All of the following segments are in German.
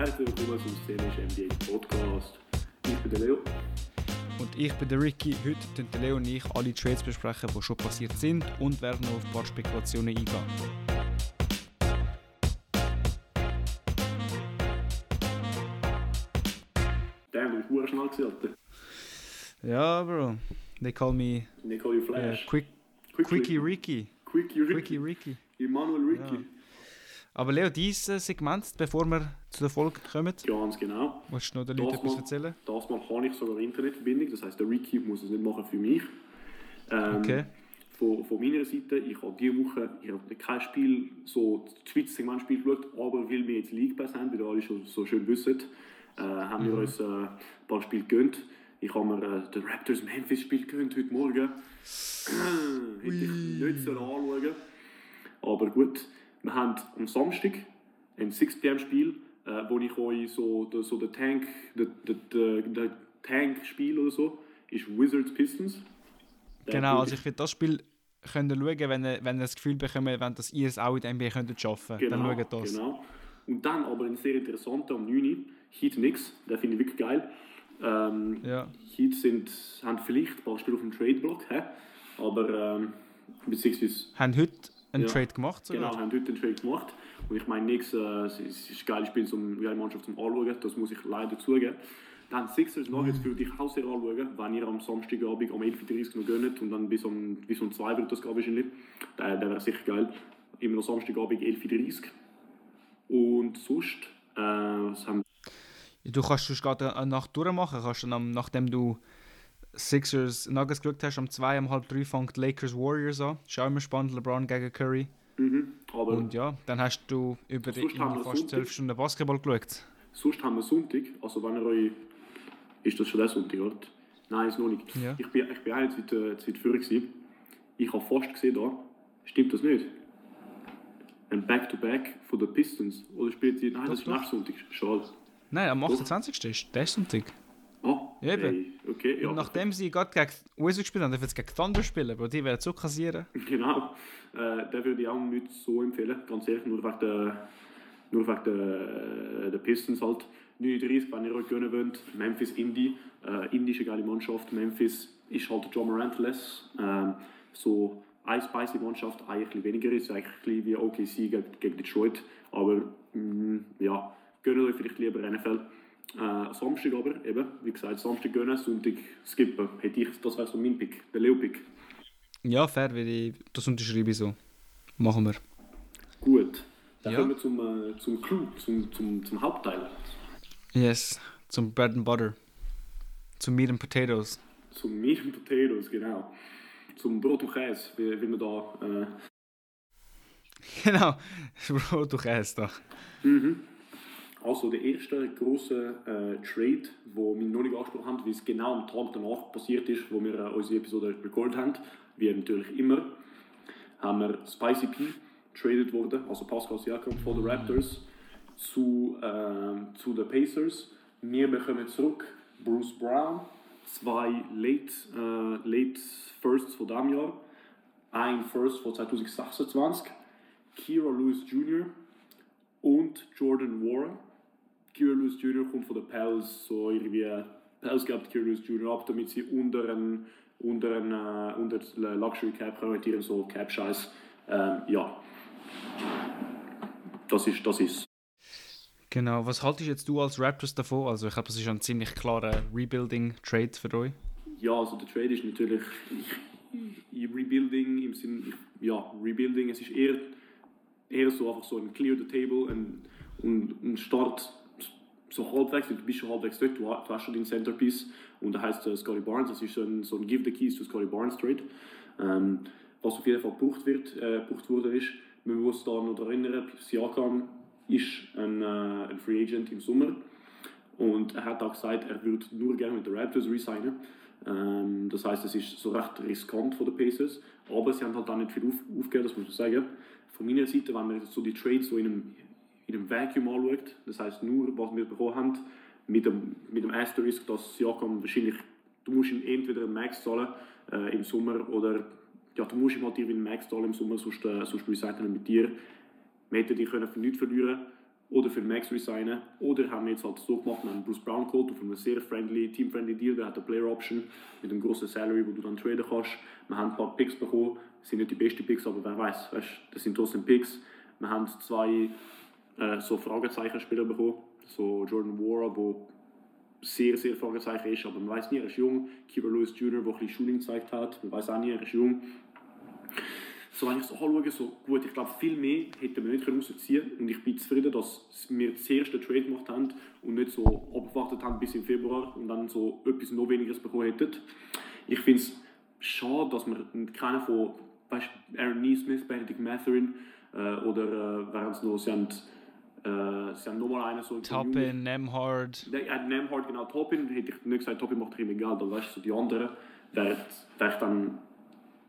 Herzlich willkommen zum Szenisch NBA Podcast. Ich bin der Leo. Und ich bin der Ricky. Heute tun der Leo und ich alle Trades besprechen, die schon passiert sind und werden noch auf ein paar Spekulationen eingehen. Damn, du hure schnell Alter. Ja, Bro. They call me They call you Flash. quick, Quickie Ricky. Quickie Ricky. Quickie Ricky. Emmanuel Ricky. Ja. Aber Leo, dieses Segment, bevor wir zu der Folge kommen, Ganz genau. willst du noch den Leuten etwas erzählen? das mal habe ich sogar Internetverbindung. Das heisst, der Ricky muss es nicht machen für mich. Ähm, Okay. Von, von meiner Seite, ich habe diese Woche ich habe kein Spiel, so das Schweizer Segmentspiel geschaut, aber weil wir jetzt League Pass haben, wie ihr alle schon so schön wissen, äh, haben wir uns äh, ein paar Spiele gegönnt. Ich habe mir äh, das Raptors Memphis Spiel gegönnt heute Morgen. Hätte ich nicht so anschauen Aber gut, wir haben am Samstag ein 6 pm Spiel, äh, wo ich euch so, der, so der Tank, der, der, der, der Tank-Spiel oder so, ist Wizards Pistons. Der Genau, würde also ich würde das Spiel können schauen, wenn ihr, wenn ihr das Gefühl bekommt, wenn das ihr es auch in der NBA könntet schaffen dann schaut das. Genau. Und dann aber ein sehr interessanter am 9. Heat nix, der finde ich wirklich geil. Ähm, Ja. Heat sind, haben vielleicht ein paar Spiele auf dem Trade-Block, aber ähm, beziehungsweise Haben heute einen Ja. Trade gemacht? Genau, Sogar? haben heute den Trade gemacht. Und ich meine, nichts, äh, es ist ein geiles Spiel, zum, geile Mannschaft zum Anschauen, das muss ich leider zugeben. Dann Sixers Nuggets würde ich auch sehr anschauen, wenn ihr am Samstagabend um 11.30 Uhr noch gönnt und dann bis um, bis um 2 wird das gehen wahrscheinlich. Der, der wäre sicher geil. Immer noch Samstagabend 11.30 Uhr. Und sonst, äh, was haben Du kannst sonst gerade eine Nacht durchmachen. Kannst dann, nachdem du Sixers Nuggets geschaut hast, um zwei, um halb drei fängt Lakers Warriors an. Auch immer spannend, LeBron gegen Curry. mhm, Und ja, dann hast du über die, fast zwölf Stunden Basketball geschaut. sonst haben wir Sonntag, also wenn ihr euch, ist das schon der Sonntag, oder? Nein, ist noch nicht. Ja. Ich bin, ich bin auch äh, seit früher gewesen. Ich habe fast gesehen da, stimmt das nicht? Ein Back-to-Back von den Pistons. Oder spielt sie, nein, das ist doch. nächsten Sonntag. Schade. Nein, am 28. ist der Sonntag. Eben. hey, okay, ja. Und nachdem sie gerade gegen Wizards gespielt haben, dürfen sie gegen Thunder spielen, aber die werden so kassieren. Genau. Äh, den würde ich auch nicht so empfehlen, ganz ehrlich, nur wegen der, nur wegen der, der Pistons halt. 39, wenn ihr euch gönnen wollt, Memphis Indy. Äh, Indy ist eine geile Mannschaft, Memphis ist halt John Morant-less. Ähm, so eine spicy Mannschaft, eigentlich weniger ist, eigentlich wie OKC gegen, gegen Detroit. Aber mh, ja, gönnt euch vielleicht lieber NFL. Äh, Samstag aber, eben, wie gesagt, Samstag gönnen, Sonntag skippen. Hätte ich, das wäre so mein Pick, der Leo-Pick. Ja, fair, weil ich, das unterschreibe ich so. Machen wir. Gut, dann Ja. kommen wir zum, äh, zum Clou, zum, zum, zum Hauptteil. Yes, zum Bread and Butter. Zum Meat and Potatoes. Zum Meat and Potatoes, genau. Zum Brot und Käse, wie, wie man da... Äh, Genau, Bro, du kennst also der erste große äh, Trade, wo wir noch nicht angesprochen haben, wie es genau am Tag danach passiert ist, wo wir äh, unsere Episode recorded haben, wie natürlich immer, haben wir Spicy P traded worden, also Pascal Siakam von den Raptors zu, äh, zu den Pacers. Wir bekommen zurück Bruce Brown, zwei Late, äh, Late Firsts von diesem Jahr, ein First von 2026, Kira Lewis Jr. und Jordan Warren. Kira Lewis Jr. kommt von den Pels, so irgendwie Pels gibt Kira Lewis Jr. ab, damit sie unter einen, unter einen, äh, unter den Luxury Cap konvertieren, so Cap Scheiß. Ähm, ja, das ist, das ist. Genau, was haltest jetzt du als Raptors davon? Also ich glaube, das ist ein ziemlich klarer Rebuilding-Trade für euch. Ja, also der Trade ist natürlich ich, Rebuilding im Sinn, ja, Rebuilding, es ist eher, eher so einfach so ein Clear the Table ein, und ein Start so halbwegs, du bist schon halbwegs dort, du du hast schon den Centerpiece und da heißt äh, Scotty Barnes, das ist so ein, so ein Give the Keys to Scotty Barnes Trade. Ähm, was auf jeden Fall gebraucht, wird, äh, gebraucht wurde ist, man muss da noch erinnern, Siakam ist ein, äh, ein Free Agent im Sommer und er hat auch gesagt, er würde nur gerne mit den Raptors resignen. Ähm, das heißt, es ist so recht riskant von den Pacers, aber sie haben halt auch nicht viel auf, aufgegeben, das muss man sagen. Von meiner Seite, wenn man so die Trades so in einem, in einem Vacuum anschaut, das heißt nur, was wir bekommen haben, mit dem, mit dem Asterisk, dass Siakam wahrscheinlich, du musst ihm entweder einen Max zahlen äh, im Sommer oder ja, du musst ihm halt irgendwie einen Max zahlen im Sommer, sonst, äh, sonst resignen mit dir. Wir hätten können für nichts verlieren oder für Max resignen. Oder haben wir jetzt halt so gemacht, wir haben Bruce Brown geholt auf einem sehr friendly, team-friendly Deal, der hat eine Player Option mit einem grossen Salary, wo du dann traden kannst. Wir haben ein paar Picks bekommen, das sind nicht die besten Picks, aber wer weiß, das sind trotzdem Picks. Wir haben zwei äh, so Fragezeichen-Spieler bekommen, so Jordan Wara, wo sehr, sehr Fragezeichen ist, aber man weiß nie, er ist jung. Kira Lewis Jr., der ein bisschen Shooting gezeigt hat, man weiß auch nie, er ist jung so wenn ich so anschaue, so gut, ich glaube, viel mehr hätten wir nicht rausziehen können. Und ich bin zufrieden, dass wir das erste Trade gemacht haben und nicht so abgewartet haben bis im Februar und dann so etwas noch weniger bekommen hätten. Ich finde es schade, dass wir keinen von weißt, Aaron Neesmith, Benedict Matherin äh, oder äh, während es noch, sie haben, äh, sie haben nochmal einen so... Toppin, Nemhard. Ja, Nemhard, genau, Toppin, hätte ich nicht gesagt, Toppin macht immer Geld, aber weißt du, so die anderen, wäre ich dann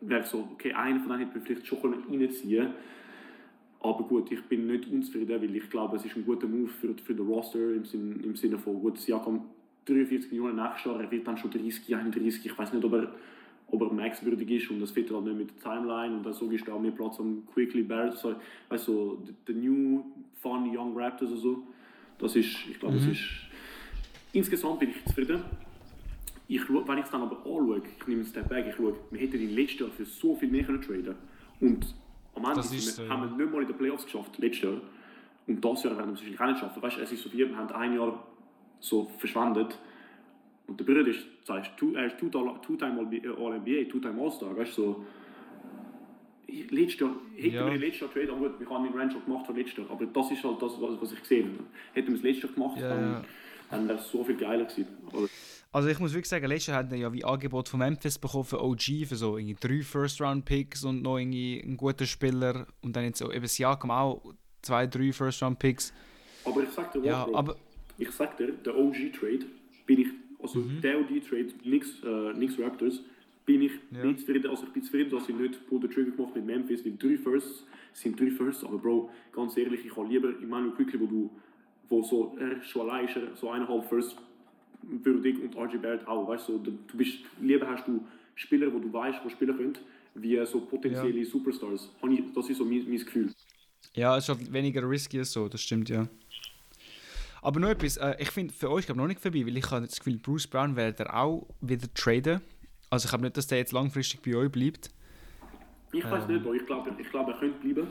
wäre so, okay, einen von denen hätte man vielleicht schon reinziehen. Aber gut, ich bin nicht unzufrieden, weil ich glaube, es ist ein guter Move für, für den Roster im, Sinn, im Sinne von, gut, Siakam 43 Millionen nächstes Jahr, er wird dann schon 30, 31, ich weiß nicht, ob er, ob er maxwürdig ist und das fehlt halt nicht mit der Timeline und dann so ist da mehr Platz am Quickly Barrett, so, weißt du, so, the, the, new fun young Raptors oder so. Das ist, ich glaube, mhm. es ist, insgesamt bin ich zufrieden ich, wenn ich es dann aber anschaue, ich nehme einen Step back, ich schaue, wir hätten in letztes Jahr für so viel mehr können traden und am Ende wir, so, haben wir nicht mal in den Playoffs geschafft, letztes Jahr. Und das Jahr werden wir es wahrscheinlich auch nicht schaffen. Weißt, es ist so wie, wir haben ein Jahr so verschwendet. Und der Bruder ist, sagst, two, er ist Two-Time All-NBA, Two-Time All-Star, weißt du, so. Letztes Jahr, hätten ja. wir letztes Jahr Trade, gut, wir haben den Range gemacht letztes Jahr, aber das ist halt das, was, ich gesehen habe. Hätten wir es letztes Jahr gemacht, ja, dann, dann wäre es so viel geiler gewesen. Aber also ich muss wirklich sagen, letztes Jahr hatten wir ja wie Angebot von Memphis bekommen für OG, für so irgendwie drei First-Round-Picks und noch irgendwie einen guten Spieler. Und dann jetzt so, eben Siakam auch zwei, drei First-Round-Picks. Aber ich sag dir ja, Bro. aber Ich sag dir, der OG-Trade bin ich, also mhm. der OG-Trade, nix, äh, nix Raptors, bin ich ja. nicht zufrieden, also ich bin zufrieden, dass ich nicht Pull the Trigger gemacht mit Memphis, weil drei Firsts sind drei Firsts, aber Bro, ganz ehrlich, ich habe lieber Emmanuel Quickly, wo du, wo so, er schon allein ist, so eineinhalb Firsts würdig und RJ Barrett auch. Weißt du, du bist, lieber hast du Spieler, wo du weißt, wo spielen können, wie so potenzielle ja. Superstars. Das ist so mein, mein Gefühl. Ja, es ist halt weniger risky so, das stimmt ja. Aber noch etwas, äh, ich finde für euch noch nicht vorbei, weil ich habe das Gefühl, Bruce Brown werde auch wieder traden. Also ich habe nicht, dass der jetzt langfristig bei euch bleibt. Ich weiß ähm. nicht, aber ich glaube, ich glaub, er könnte bleiben.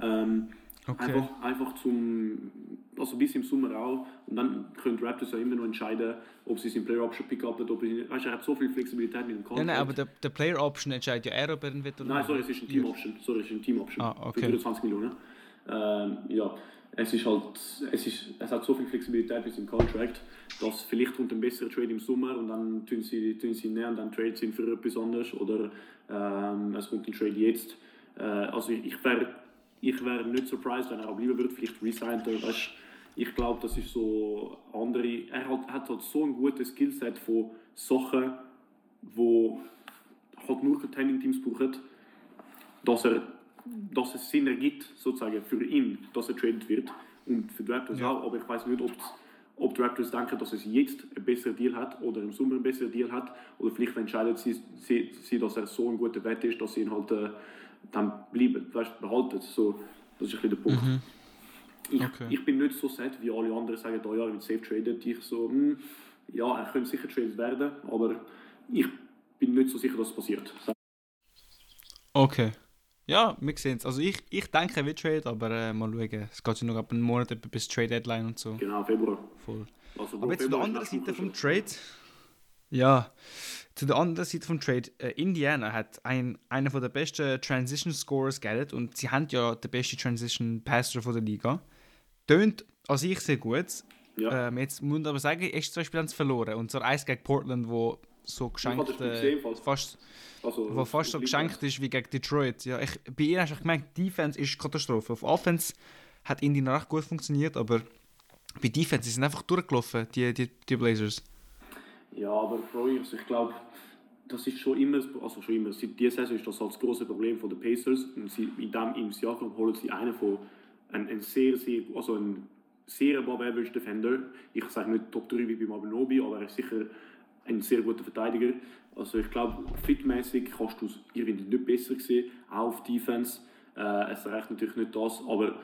Ähm, Okay. Einfach, einfach zum, also bis im Sommer auch. Und dann können die Raptors ja immer noch entscheiden, ob sie es Player Option pick up oder sie, weißt, er hat so viel Flexibilität mit dem Contract. Ja, nein, aber der, der Player Option entscheidet ja er, ob er ihn wird oder Nein, sorry, es ist ein Team Option. Sorry, es ist ein Team Option. Ah, okay. Für 24 Millionen. Ähm, ja, es ist halt, es, ist, es hat so viel Flexibilität mit dem Contract, dass vielleicht kommt ein besserer Trade im Sommer und dann tun sie, tun sie näher und dann Trade sind für etwas anderes oder ähm, es kommt ein Trade jetzt. Äh, also ich, ich wäre ich wäre nicht surprised, wenn er auch bleiben würde, vielleicht resigned er. Weißt, ich glaube, das ist so andere. Er hat, hat halt so ein gutes Skillset von Sachen, wo halt nur Contending-Teams brauchen, dass, er, dass es Sinn ergibt, sozusagen für ihn, dass er traded wird. Und für die Raptors ja. auch, aber ich weiß nicht, ob ob die Raptors denken, dass es jetzt einen besseren Deal hat oder im Sommer einen besseren Deal hat. Oder vielleicht entscheiden sie, sie, sie dass er so ein guter Wett ist, dass sie ihn halt äh, dann bleiben, weißt, behalten. So, das ist ein bisschen der Punkt. Mhm. Ich, okay. ich bin nicht so sad, wie alle anderen sagen, oh ja, er wird safe traded. Ich so, mh, hm, ja, er könnte sicher traded werden, aber ich bin nicht so sicher, dass es passiert. Okay. Ja, wir sehen es. Also ich, ich denke, er wird trade, aber äh, mal schauen. Es geht ja noch ab einem Monat bis Trade Deadline und so. Genau, Februar. Voll. Also, aber jetzt zu der anderen Seite vom Trade. Ja, zu der anderen Seite vom Trade, äh, Indiana hat ein, einen der besten Transition Scorers gehabt und sie haben ja den besten Transition Passer von der Liga. Tönt an sich sehr gut. Ja. Ähm, jetzt muss man aber sagen, erst zwei Spiele haben sie verloren. Und zwar eins gegen Portland, wo so geschenkt, äh, fast, also, wo fast so geschenkt ist wie gegen Detroit. Ja, ich, bei ihnen hast du gemerkt, Defense ist Katastrophe. Auf Offense hat Indiana recht gut funktioniert, aber bei Defense sind einfach durchgelaufen, die, die, die Blazers. Ja, aber Bro, also ich glaube, das ist schon immer, also schon immer, seit dieser Saison ist das halt das große Problem von den Pacers. Und sie, in dem im Jahr holen sie einen von, einen, einen sehr, sehr, also ein sehr above average Defender. Ich sage nicht Top 3 wie bei Mabenobi, aber er ist sicher ein sehr guter Verteidiger. Also ich glaube, fitmäßig kannst du es irgendwie nicht besser sehen, auch auf Defense. Äh, es reicht natürlich nicht das, aber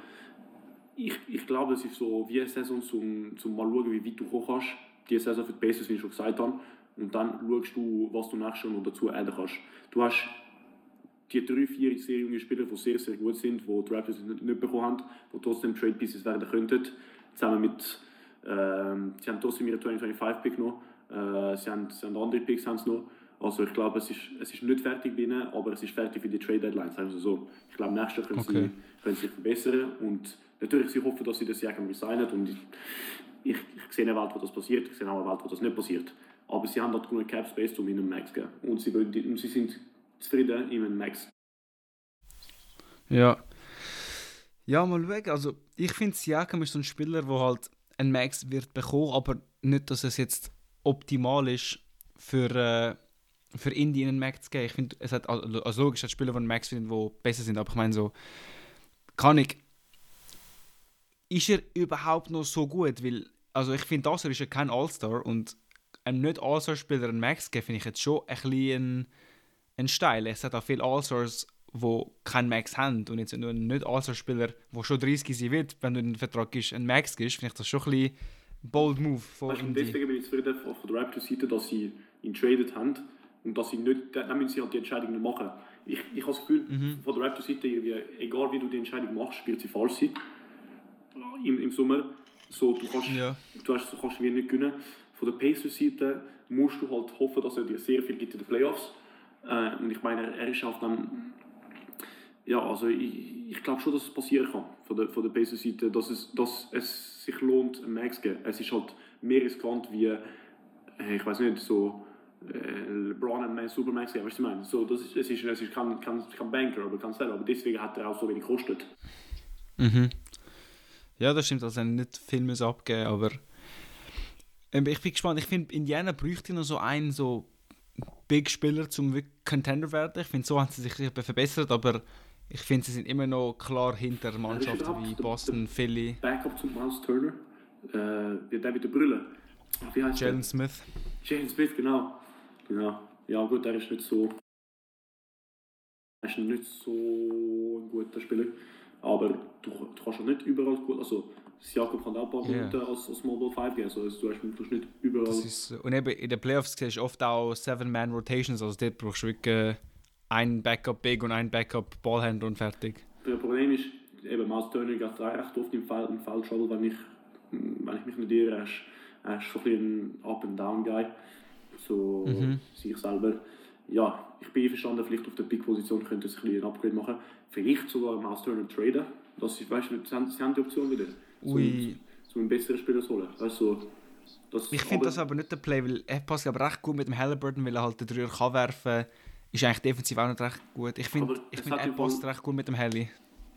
ich, ich glaube, es ist so wie eine Saison zum, zum mal schauen, wie weit du kommen kannst. Die Saison für die Pacers, wie ich schon gesagt habe. Und dann schaust du, was du nächstes Jahr noch dazu ändern kannst. Du hast die drei, vier sehr junge Spieler, die sehr, sehr gut sind, die die Raptors nicht, nicht bekommen haben, die trotzdem Trade Pieces werden könnten. Zusammen mit, ähm, sie haben trotzdem ihre 2025-Pick noch. Äh, sie, haben, sie haben andere Picks haben sie noch. Also ich glaube, es ist, es ist nicht fertig bei ihnen, aber es ist fertig für die Trade Deadlines. Also so, ich glaube, nächstes Jahr können, Okay. sie, können sie sich verbessern und natürlich, sie hoffen, dass sie das Jahr resignen und ich, ich, ich sehe eine Welt, wo das passiert, ich sehe auch eine Welt, wo das nicht passiert. Aber sie haben dort genug Cap Space, um ihnen Max zu geben. Und sie, und sie sind zufrieden, ihm einen Max Ja. Ja, mal schauen. Also, ich finde, Siakam ist so ein Spieler, der halt einen Max wird bekommen, aber nicht, dass es jetzt optimal ist für, äh, für Indie einen Max zu geben. Ich finde, es hat, also also logisch, hat Spieler, die einen Max finden, die besser sind, aber ich meine so, kann ich, ist er überhaupt noch so gut? Weil, also ich finde, das ist ja kein All-Star und einem nicht All-Star-Spieler einen Max geben, finde ich jetzt schon ein bisschen ein, Steil. Es hat auch viele All-Stars, die keinen Max haben und jetzt nur ein nicht All-Star-Spieler, der schon 30 sein wird, wenn du in den Vertrag gibst, einen Max gibst, finde ich das schon ein bisschen bold Move und Indy. deswegen bin ich zufrieden von der Raptors-Seite, dass sie ihn traded haben und dass sie nicht, dann müssen sie halt die Entscheidung nicht machen. Ich, ich habe das Gefühl, Mhm. von der Raptors-Seite, egal wie du die Entscheidung machst, wird sie falsch sein. Im, im Sommer. So, du kannst, Ja. du hast, du kannst nicht gewinnen. Von der Pacers-Seite musst du halt hoffen, dass er dir sehr viel gibt in den Playoffs. Äh, und ich meine, er ist auf einem ja, also ich, ich glaube schon, dass es passieren kann von der, von der Pacers-Seite, dass es, dass es sich lohnt, einen Max zu geben. Es ist halt mehr riskant wie, äh, ich weiß nicht, so äh, LeBron einen Max- Supermax geben, weißt du, ich meine? So, das ist, es ist, es ist kein, kein, kein Banker, aber kein Seller, aber deswegen hat er auch so wenig gekostet. Mhm. Ja, das stimmt, also nicht viel müssen abgeben, aber ähm, ich bin gespannt. Ich finde, Indiana bräuchte noch so einen so Big-Spieler zum wirklich Contender werden. Ich finde, so haben sie sich verbessert, aber ich finde, sie sind immer noch klar hinter Mannschaften wie der- Boston, Philly, Backup zu Miles Turner, äh, der mit der Brille. Wie heißt der? Jalen Smith. Jalen Smith, genau. genau. Ja gut, er ist nicht so... Er ist nicht so ein guter Spieler. Aber du, du kannst ja nicht überall gut... Also, Jakob kann auch ein paar. Minuten als, als Mobile 5 geben. Also, du, hast, du nicht überall... Ist, und eben in den Playoffs siehst du oft auch Seven-Man-Rotations, also dort brauchst du wirklich äh, einen Backup-Big und einen Backup-Ballhändler und fertig. Das Problem ist, eben Miles Turner geht auch recht oft im Foul, im Foul Trouble, wenn ich, wenn ich mich nicht irre. Er ist, er ist so ein ein Up-and-Down-Guy. So Mhm. sich selber. Ja, ich bin einverstanden, vielleicht auf der Pick-Position könnte es ein bisschen ein Upgrade machen. Vielleicht sogar Miles Turner traden. Das ist, weißt du, sie haben, sie haben die Option wieder. So, Ui. so einen besseren Spieler zu holen. Weißt, so, das, Ich finde das aber nicht der Play, weil er passt aber recht gut mit dem Halliburton, weil er halt den Dreier kann werfen Ist eigentlich defensiv auch nicht recht gut. Ich finde, ich find, er passt recht gut mit dem Heli.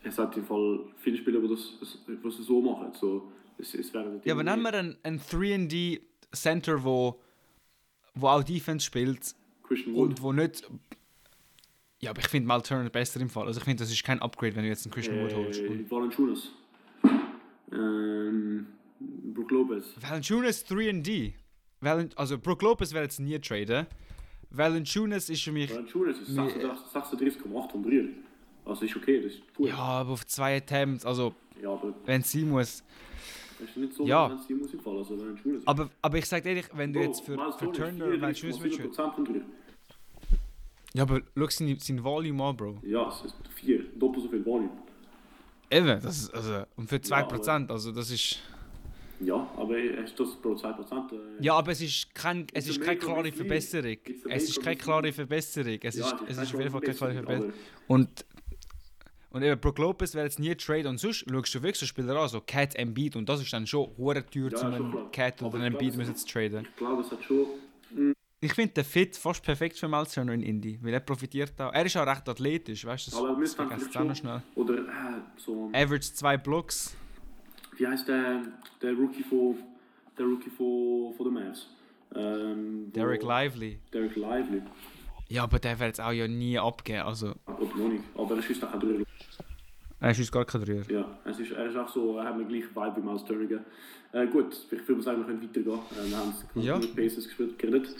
Es hat im Fall viele Spieler, die das, das, so machen. So, es, es Ja, aber nehmen wir einen, einen 3D Center, wo, wo auch Defense spielt und wo nicht. Ja, aber ich finde Mal Turner besser im Fall. Also ich finde, das ist kein Upgrade, wenn du jetzt einen Christian Wood holst. Äh, Und Valanciunas. Ähm, Brook Lopez. Valanciunas 3D. Valen also Brook Lopez wäre jetzt nie traden. Valanciunas ist für mich. Valanciunas ist Nee. 36 36,8 von Dreier. Also ist okay, das ist gut. Ja, aber auf zwei Attempts, also Ja, aber wenn es sein muss. das ist nicht so, Ja. wenn es muss im Fall. Also Valanciunas. Aber, aber ich sag ehrlich, wenn du Bro, jetzt für, für Turner ist Turner Valanciunas willst. 34,7% von Dreier. Ja, aber schau sein, sein Volume an, Bro. Ja, es ist 4, doppelt so viel Volume. Eben, das ist, also, und für 2%, also das ist... Ja, aber ist das pro 2%? Äh, Ja, aber es ist, kein, es ist keine klare. Verbesserung. Es ist keine klare. Verbesserung. Es ist, es ist auf jeden Fall keine klare Verbesserung. Und, und eben, Brook Lopez wäre jetzt nie Trade und sonst schaust du wirklich so Spieler an, so Cat Embiid und das ist dann schon hure teuer, Ja, einen klar. Cat oder glaube, Embiid müssen zu traden. Ich glaube, es hat schon... Ich finde den Fit fast perfekt für Turner in Indy, weil er profitiert auch. Er ist auch recht athletisch, weißt du? Aber wir müssen dann schnell. Oder äh, so... Average zwei Blocks. Wie heißt der, der Rookie von... Der Rookie von, von den Mavs? Ähm, Derek Lively. Derek Lively. Ja, aber der wird jetzt auch ja nie abgeben. Also, Aber noch nicht. Aber er schießt auch kein Dreier. er ist gar kein Dreier. Ja, es ist, er ist auch so, er hat mir gleich Vibe wie Miles Turner. gegeben. Äh, gut, ich würde sagen, wir können weitergehen. Äh, wir haben es Ja. mit Pacers gespielt, geredet.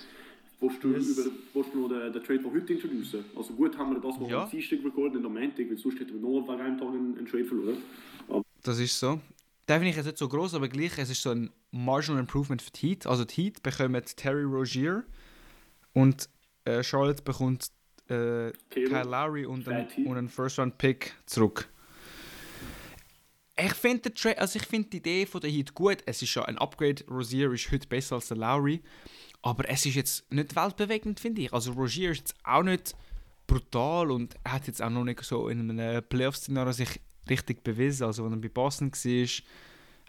Willst du, Yes. über, willst du noch den, den Trade von heute introducen? Also gut haben wir das mal Ja. am Dienstag recorded, nicht am Montag, weil sonst hätten wir noch einem Tag einen, einen Trade verloren. Aber das ist so. Der finde ich jetzt nicht so groß, aber gleich, es ist so ein Marginal Improvement für die Heat. Also die Heat bekommen Terry Rogier und äh, Charlotte bekommt äh, Kyle Lowry und, ein, und einen First-Round-Pick zurück. Ich finde also find die Idee von der Heat gut. Es ist schon ein Upgrade. Rozier ist heute besser als der Lowry. Aber es ist jetzt nicht weltbewegend, finde ich. Also Rozier ist jetzt auch nicht brutal und er hat jetzt auch noch nicht so in einem Playoff-Szenario sich richtig bewiesen. Also wenn er bei Boston war,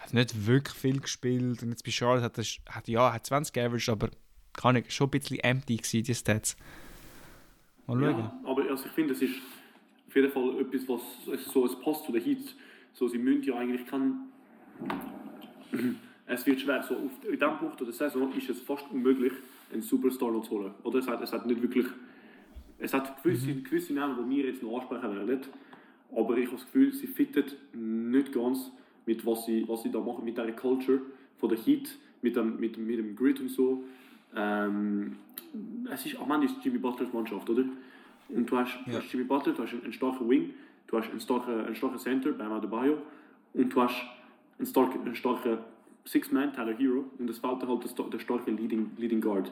hat nicht wirklich viel gespielt. Und jetzt bei Charlotte hat er, hat, ja, hat 20 averaged, aber kann ich, schon ein bisschen empty gewesen, die Stats. Mal schauen. Ja, aber also ich finde, es ist auf jeden Fall etwas, was so es passt zu der Heat. So, sie müssen ja eigentlich kann es wird schwer. So, auf, in diesem Punkt der Saison ist es fast unmöglich, einen Superstar noch zu holen. Oder es hat, es hat nicht wirklich. Es hat gewisse, mhm. gewisse Namen, die wir jetzt noch ansprechen werden. Aber ich habe das Gefühl, sie fittet nicht ganz mit was sie, was sie da machen, mit dieser Culture von der Heat, mit dem, mit, mit dem Grid und so. Ähm, es ist, am Ende ist Jimmy Butlers Mannschaft, oder? Und du hast, ja. Jimmy Butler, du hast einen, einen starken Wing, du hast einen starken, einen starken Center, Bam Adebayo, und du hast einen starken, einen starken Six-Man, Tyler Hero, und es fehlt halt der, der starke Leading, Leading Guard.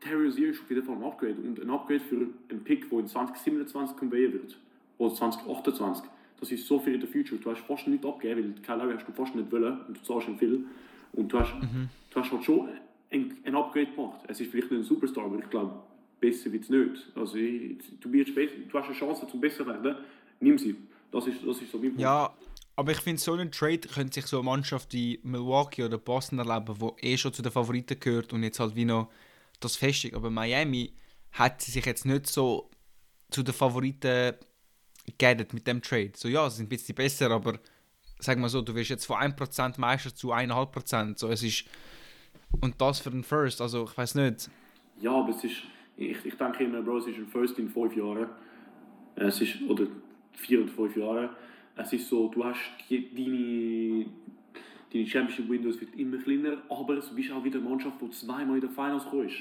Terry Rozier ist auf jeden Fall ein Upgrade, und ein Upgrade für einen Pick, der in 2027 conveyen wird, oder 2028. Das ist so viel in der Future. Du hast fast nichts abgegeben, weil Kyle Lowry hast du fast nicht wollen, und du zahlst schon viel. Und du hast, mhm. du hast halt schon ein, ein Upgrade gemacht. Es ist vielleicht nicht ein Superstar, aber ich glaube, besser wird es nicht. Also, ich, du, besser, du hast eine Chance zum besser werden, nimm sie. Das ist, das ist so mein Punkt. Ja, aber ich finde, so einen Trade könnte sich so eine Mannschaft wie Milwaukee oder Boston erleben, wo eh schon zu den Favoriten gehört und jetzt halt wie noch das festigt. Aber Miami hat sich jetzt nicht so zu den Favoriten geedet mit dem Trade. So ja, sie sind ein bisschen besser, aber sag mal so, du wirst jetzt von 1% Meister zu 1,5%. So, es ist und das für den First, also ich weiß nicht. Ja, aber es ist, ich, ich denke immer, Bro, es ist ein First in fünf Jahren. Es ist, oder vier oder fünf Jahre. Es ist so, du hast deine, deine Championship Windows wird immer kleiner, aber du bist auch wieder eine Mannschaft, die zweimal in den Finals kommst.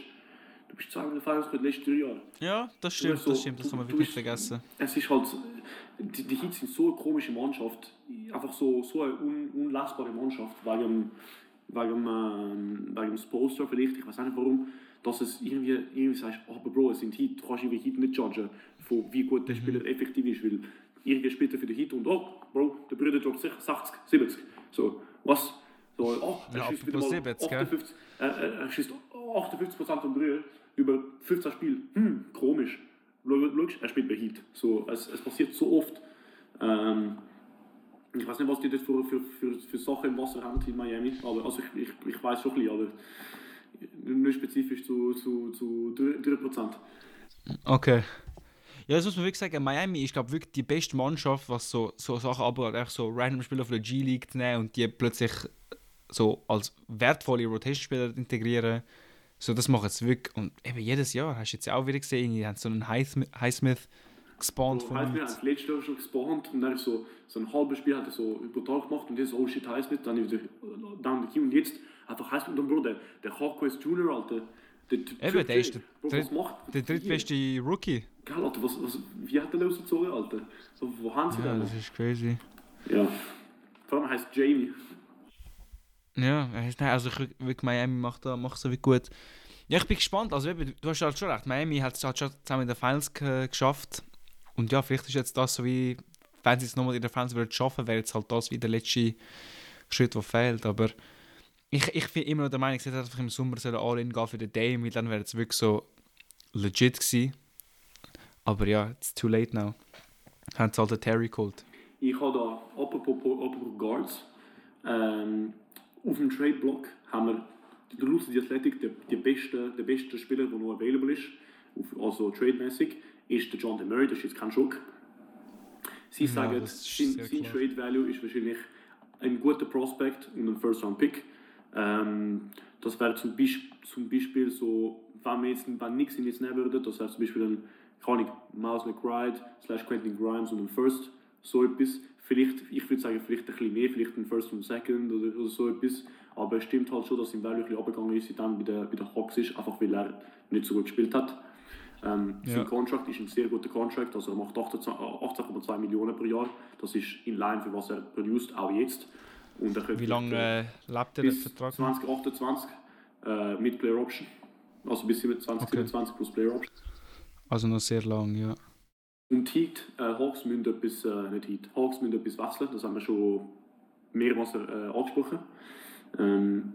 Du bist zweimal in den Finals in den letzten drei Jahren. Ja, das stimmt, so, das stimmt, das haben wir wirklich vergessen. Es ist halt, die, die Hits sind so eine komische Mannschaft, einfach so, so eine un, unlesbare Mannschaft, wegen wegen, ähm, wegen dem Poster vielleicht, ich weiß nicht warum, dass es irgendwie, irgendwie sagst, aber Bro, es sind Hit, du kannst irgendwie Hit nicht judgen, von wie gut der mhm. Spieler effektiv ist, weil irgendwie spielt er für den Hit und oh, Bro, der Bruder droppt 60, 70, so, was? So, oh, er ja, schießt wieder mal 70, 58, äh, äh, er schießt 58% am Brühe über 15 Spiele, hm, komisch. Er spielt bei Heat. So, es, es passiert so oft. Ähm, ich weiß nicht, was die dort für, für, für, für Sachen im Wasser haben in Miami, aber also ich, ich, ich weiß schon ein bisschen, aber nicht spezifisch zu, zu, zu 3%. Okay. Ja, das muss man wirklich sagen, Miami ist glaube wirklich die beste Mannschaft, was so, so Sachen aber echt so random Spieler auf der G-League nehmen und die plötzlich so als wertvolle Rotation-Spieler integrieren. So, das macht es wirklich. Und eben jedes Jahr hast du jetzt auch wieder gesehen, die haben so einen Highsmith, Highsmith gespawnt. So, Highsmith hat das letzte Jahr schon gespawnt und dann ist so, so ein halbes Spiel hat er so brutal gemacht und jetzt, oh shit, Highsmith, dann ist er down the queue und jetzt einfach Highsmith und dann, Bro, der, der Hawkquest Junior, Alter, der, der, Eben, der ist der, Bro, dritt, der drittbeste Rookie. Geil, Alter, was, was, wie hat der losgezogen, Alter? So, wo haben sie ja, das ist crazy. Ja. Vor allem heißt Jamie. Ja, also ich, wirklich Miami macht da macht so wie gut. Ja, ich bin gespannt. Also, du hast halt schon recht. Miami hat es halt schon zusammen in den Finals geschafft. Und ja, vielleicht ist jetzt das so wie, wenn sie es nochmal in der Fans würden schaffen, wäre jetzt halt das wie der letzte Schritt, der fehlt. Aber ich, ich bin immer noch der Meinung, sie hätten einfach im Sommer All-In gehen für den Dame, weil dann wäre es wirklich so legit gewesen. Aber ja, it's too late now. Haben sie halt den Terry geholt. Ich habe da, apropos, apropos Guards, ähm, auf dem Trade-Block haben wir der Lucy Athletic, der, der, beste, der beste Spieler, der noch available ist, also trademäßig ist der John DeMurray, das ist jetzt kein Schock. Sie ja, sagen, sein, sein Trade Value ist wahrscheinlich ein guter Prospect und ein First Round Pick. Ähm, das wäre zum, Beisp zum Beispiel so, wenn wir jetzt wenn nichts in jetzt nehmen würden, das wäre zum Beispiel ein, ich, Miles McBride slash Quentin Grimes und ein First, so etwas. Vielleicht, ich würde sagen, vielleicht ein bisschen mehr, vielleicht ein First und Second oder, oder so etwas. Aber es stimmt halt schon, dass ihm Value ein bisschen abgegangen ist, seitdem bei bei der Hawks ist, einfach weil er nicht so gut gespielt hat. Ähm, ja. Sein Contract ist ein sehr guter Contract, also er macht 18,2 Millionen pro Jahr. Das ist in line für was er produziert, auch jetzt. Und er Wie lange äh, lebt er den Vertrag? 2028 äh, mit Player Option. Also bis 2027 okay. plus Player Option. Also noch sehr lang, ja. Und Heat, äh, müssen etwas, äh, nicht Hawks müssen etwas wechseln, das haben wir schon mehrmals äh, angesprochen. Ähm,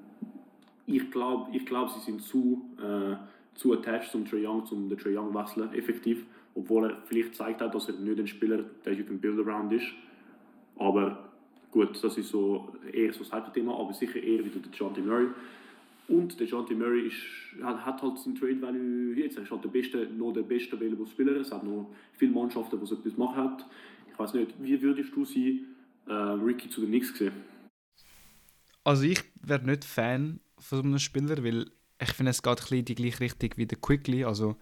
ich glaube, ich glaub, sie sind zu, äh, zu attached zum Trae Young, zum den Trae Young wechseln, effektiv. Obwohl er vielleicht zeigt hat, dass er nicht ein Spieler, der you can build around ist. Aber gut, das ist so eher so das Thema, aber sicher eher wieder der John Murray. Und der John Murray ist, hat, hat halt seinen Trade Value jetzt. Er ist halt der beste, noch der beste available Spieler. Es hat noch viele Mannschaften, die etwas machen hat. Ich weiß nicht, wie würdest du sie äh, Ricky zu den Knicks sehen? Also ich wäre nicht Fan von so einem Spieler, weil ich finde, es geht ein bisschen die gleiche Richtung wie der Quickly. Also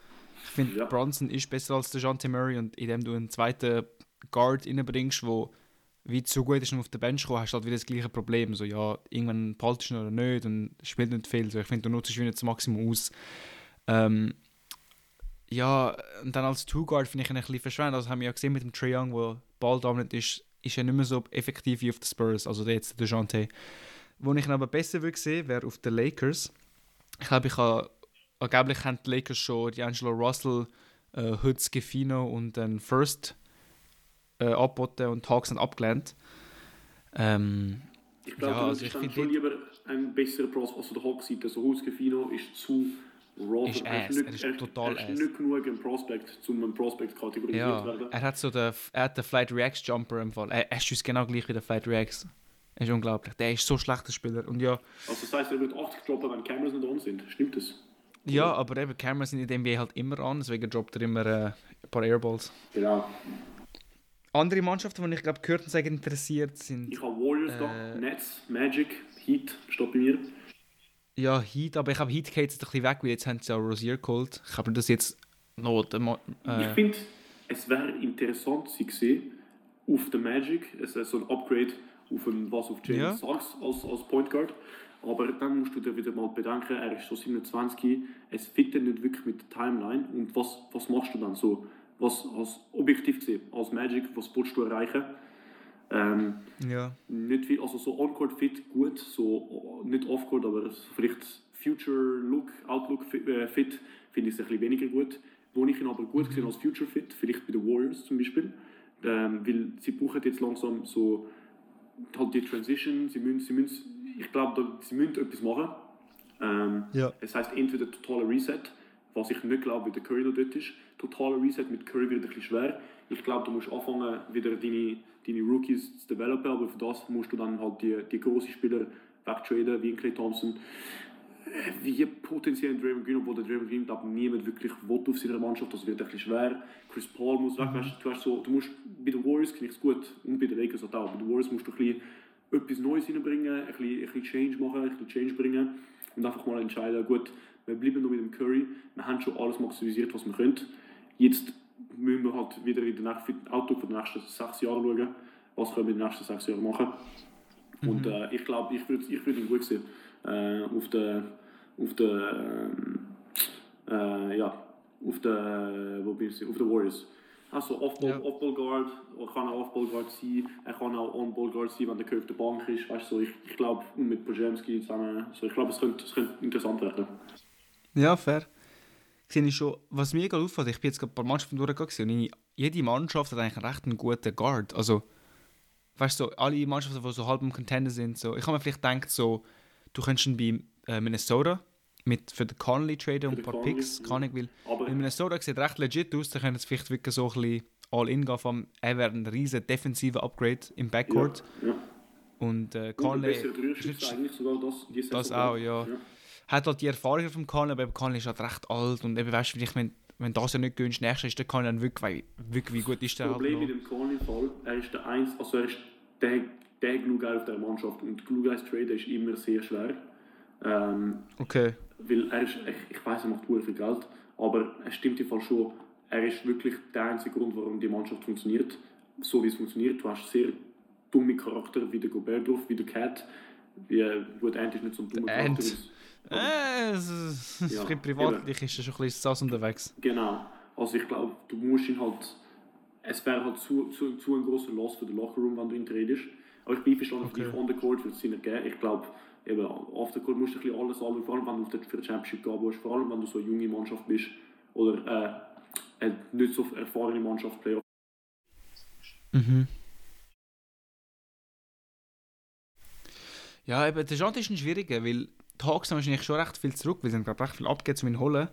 ich finde, ja. Bronson ist besser als der John Murray und indem du einen zweiten Guard reinbringst, der wie zu gut ist und auf der Bench kommen, hast du halt wieder das gleiche Problem. So, ja, irgendwann behaltest du ihn oder nicht und spielt nicht viel. So, ich finde, du nutzt wieder das Maximum aus. Ähm, ja, und dann als Two-Guard finde ich ihn ein bisschen verschwendet. Also haben wir ja gesehen mit dem Trae Young, der Ball dominant ist, ist er nicht mehr so effektiv wie auf den Spurs, also jetzt der Jante. Wo ich ihn aber besser würde sehen, wäre auf den Lakers. Ich glaube, ich habe, angeblich haben die Lakers schon die Angelo Russell, äh, Hoods, Gefino und dann First äh, angeboten und Hawks sind abgelehnt. Ähm, ich glaube, ja, also ich finde schon lieber ein besserer Prospect. Also der Hawks-Seite, so Husgefino ist zu raw. Ist er, ist nicht, er ist total er ist nicht genug ein Prospect, um einen Prospect kategorisiert ja, werden. Er hat so den, er hat den Flight Reacts Jumper im Fall. Er, er schießt genau gleich wie der Flight Reacts. Ist unglaublich. Der ist so ein schlechter Spieler. Und ja, also das heisst, er wird 80 droppen, wenn Cameras nicht an sind. Stimmt das? Ja, aber eben Cameras sind in dem NBA halt immer an, deswegen droppt er immer äh, ein paar Airballs. Genau. Andere Mannschaften, die ich glaube gehört und sagen interessiert sind. Ich habe Warriors äh, da, Nets, Magic, Heat, steht bei mir. Ja, Heat, aber ich habe Heat geht jetzt ein bisschen weg, weil jetzt haben sie auch Rosier geholt. Ich habe das jetzt noch. Äh, ich finde, es wäre interessant, sie gesehen auf der Magic, es ist so ein Upgrade auf ein, was auf James ja. Sachs als, als Point Guard. Aber dann musst du dir wieder mal bedenken, er ist so 27, es fit nicht wirklich mit der Timeline. Und was, was machst du dann so? Was als objektiv gesehen, als Magic, was willst du erreichen? Ähm, ja. Nicht viel, also so On-Court fit gut, so nicht Off-Court, aber vielleicht Future Look, Outlook fit, äh, finde ich es ein bisschen weniger gut. Wo ich ihn aber gut gesehen als Future Fit, vielleicht bei den Warriors zum Beispiel, ähm, weil sie brauchen jetzt langsam so halt die Transition, sie müssen, sie müssen ich glaube, sie müssen etwas machen. Ähm, ja. Es heißt entweder totaler Reset, was ich nicht glaube, wie der Curry noch dort ist. Totaler Reset mit Curry wird ein bisschen schwer. Ich glaube, du musst anfangen, wieder deine, deine Rookies zu developen, aber für das musst du dann halt die, die großen Spieler wegtraden, wie Clay Thompson, wie potenziell Draymond Green, obwohl der Draymond Green glaube niemand wirklich will auf seiner Mannschaft, das wird ein bisschen schwer. Chris Paul muss weg, mhm. weißt, du, hast so, du musst, bei den Warriors finde ich es gut und bei den Lakers auch, bei den Warriors musst du ein bisschen etwas Neues reinbringen, ein bisschen, ein bisschen Change machen, ein bisschen Change bringen und einfach mal entscheiden, gut, wir bleiben noch mit dem Curry. Wir haben schon alles maximisiert, was wir können. Jetzt müssen wir halt wieder in den Outlook für die nächsten sechs Jahre schauen, was können wir in den nächsten sechs Jahren machen. Mhm. Und äh, ich glaube, ich würde ich würd ihn gut sehen. Äh, auf der, auf der, äh, ja, auf der, wo bin ich, auf der Warriors. Also Off-Ball ja. Off Guard, er kann auch Off-Ball Guard sein, er kann auch On-Ball Guard sein, wenn der Curve der Bank ist. Weißt, so, ich, ich glaube, mit Pojemski zusammen, so, ich glaube, es könnte, es könnte interessant werden. Ja, fair. Sehe ich schon, was mir gerade auffällt, ich bin jetzt gerade ein paar Mannschaften durchgegangen und jede Mannschaft hat eigentlich einen recht einen guten Guard. Also, weißt du, so, alle Mannschaften, die so halb im Contender sind, so, ich habe mir vielleicht gedacht, so, du könntest bei äh, Minnesota mit für den Conley traden und ein paar Picks, kann ich will. Aber in Minnesota sieht recht legit aus, da können es vielleicht wirklich so ein bisschen all-in gehen, vom, er wäre ein riesen defensiver Upgrade im Backcourt. Ja, ja. Und äh, Conley... ist eigentlich sogar das, das auch, ja. ja hat halt die Erfahrung vom Kahn, aber Kahn ist halt recht alt und eben weißt du, wenn, wenn das ja nicht gönnst, nächstes ist der Kahn dann wirklich, wirklich, wie gut ist der Das Problem halt mit dem Kahn Fall, er ist der eins, also er ist der, der Glue auf der Mannschaft und Glue Guys Trader ist immer sehr schwer. Ähm, okay. Weil er ist, ich, ich weiß, er macht viel Geld, aber es stimmt im Fall schon, er ist wirklich der einzige Grund, warum die Mannschaft funktioniert, so wie es funktioniert. Du hast sehr dumme Charakter wie der Gobert drauf, wie der Cat, wie, gut, Ant ist nicht so ein dummer Charakter. Äh, es ist, ja, privatlich ist er schon ein bisschen sass unterwegs. Genau. Also ich glaube, du musst ihn halt, es wäre halt zu, zu, zu ein großer Loss für den Lockerroom, wenn du ihn tradest. Aber ich bin verstanden, okay. on the court wird es Sinn ergeben. Ich glaube, eben, auf der Court musst du ein bisschen alles anschauen, vor allem wenn du auf der, für die Championship gehen willst, vor allem wenn du so eine junge Mannschaft bist oder äh, eine nicht so erfahrene Mannschaft Playoff. Mhm. Ja, eben, der Chant ist ein schwieriger, weil die Hawks haben wahrscheinlich schon recht viel zurück, weil sie haben glaube recht viel abgegeben, um ihn zu holen.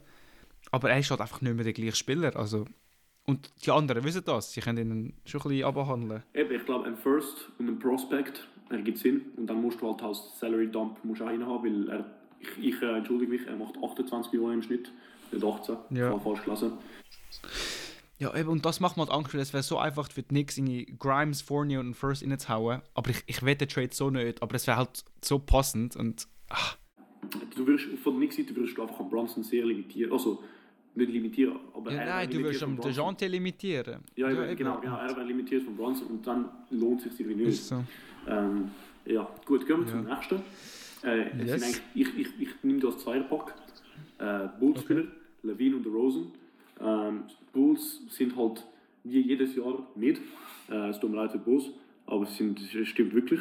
Aber er ist halt einfach nicht mehr der gleiche Spieler. Also, und die anderen wissen das, sie können ihn schon ein bisschen abhandeln. Eben, ich glaube, ein First und ein Prospect ergibt Sinn. Und dann musst du halt als Salary Dump musst auch haben, weil er, ich, ich äh, entschuldige mich, er macht 28 Millionen im Schnitt, nicht 18. Ja. Falsch gelesen. Ja, eben, und das macht mir halt Angst, weil es wäre so einfach für die Knicks in die Grimes, Fournier und First reinzuhauen. Aber ich, ich wette den Trade so nicht, aber es wäre halt so passend und. Ach. Du wirst, von der Knicks-Seite würdest du einfach am Bronson sehr limitieren. Also, nicht limitieren, aber. Ja, nein, du wirst am Dejante limitieren. Ja, ja eben, genau, genau, er wäre limitiert von Bronson und dann lohnt es sich irgendwie nicht. So. Ähm, ja, gut, gehen wir ja. zum nächsten. Äh, yes. ich, ich, ich nehme das Zweierpack. Äh, Bulls-Spieler, okay. Levine und Rosen. Ähm, Bulls sind halt wie jedes Jahr nicht. Äh, es tut mir leid für Bulls, aber es, sind, es stimmt wirklich.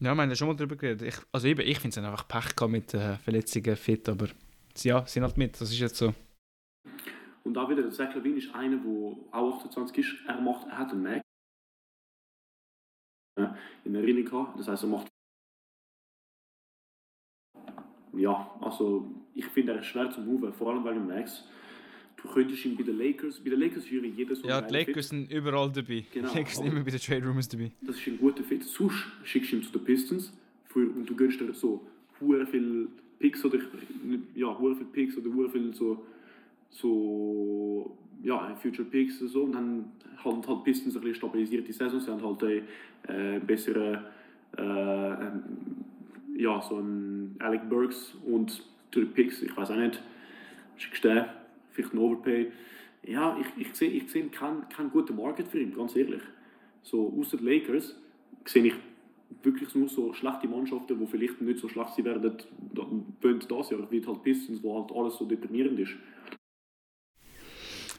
Ja, wir haben ja schon mal darüber geredet. Ich, also eben, ich finde es einfach Pech mit äh, Verletzungen, fit, aber ja, sind halt mit, das ist jetzt so. Und da wieder, Zach Levine ist einer, der auch 28 ist, er macht, er hat einen Mac in Erinnerung das heißt, er macht ja, also ich finde er ist schwer zu move, vor allem wegen Max du könntest ihn bei den Lakers, bei den Lakers höre ich jedes Ja, die Lakers sind überall dabei. Genau, die Lakers sind immer bei den Trade Rumors dabei. Das ist ein guter Fit. Sonst schickst du ihn zu den Pistons für, und du gönnst dir so hure viel Picks oder ja, hure viel Picks oder hure viel so so ja, Future Picks und so. Und dann halt, halt Pistons ein bisschen stabilisiert die Saison, sie haben halt eine äh, bessere äh, ähm, ja, so ein Alec Burks und durch Picks, ich weiß auch nicht, schickst du vielleicht ein Overpay. Ja, ich, ich sehe ich seh keinen kein guten Market für ihn, ganz ehrlich. So, außer Lakers sehe ich wirklich nur so schlechte Mannschaften, die vielleicht nicht so schlecht sein werden, wollen das Jahr, wie halt Pistons, wo halt alles so deprimierend ist.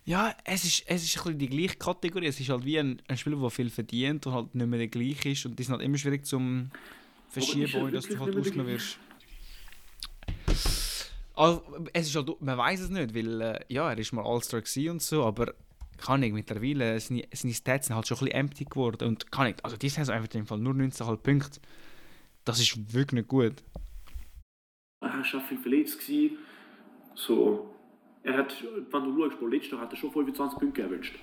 Ja, es ist, es ist ein bisschen die gleiche Kategorie. Es ist halt wie ein, ein Spieler, der viel verdient und halt nicht mehr der gleiche ist. Und das ist halt immer schwierig zum verschieben, ohne dass du halt ausgenommen wirst. Also, es ist halt, man weiß es nicht, weil äh, ja, er ist mal All-Star und so, aber kann ich mittlerweile, seine, seine Stats sind halt schon ein bisschen empty geworden und kann ich, also die sind einfach im Fall nur 19,5 Punkte. Das ist wirklich nicht gut. Er war schon viel verletzt. Gewesen. So, er hat, wenn du schaust, letztes Jahr hat er schon 25 Punkte geaveraged.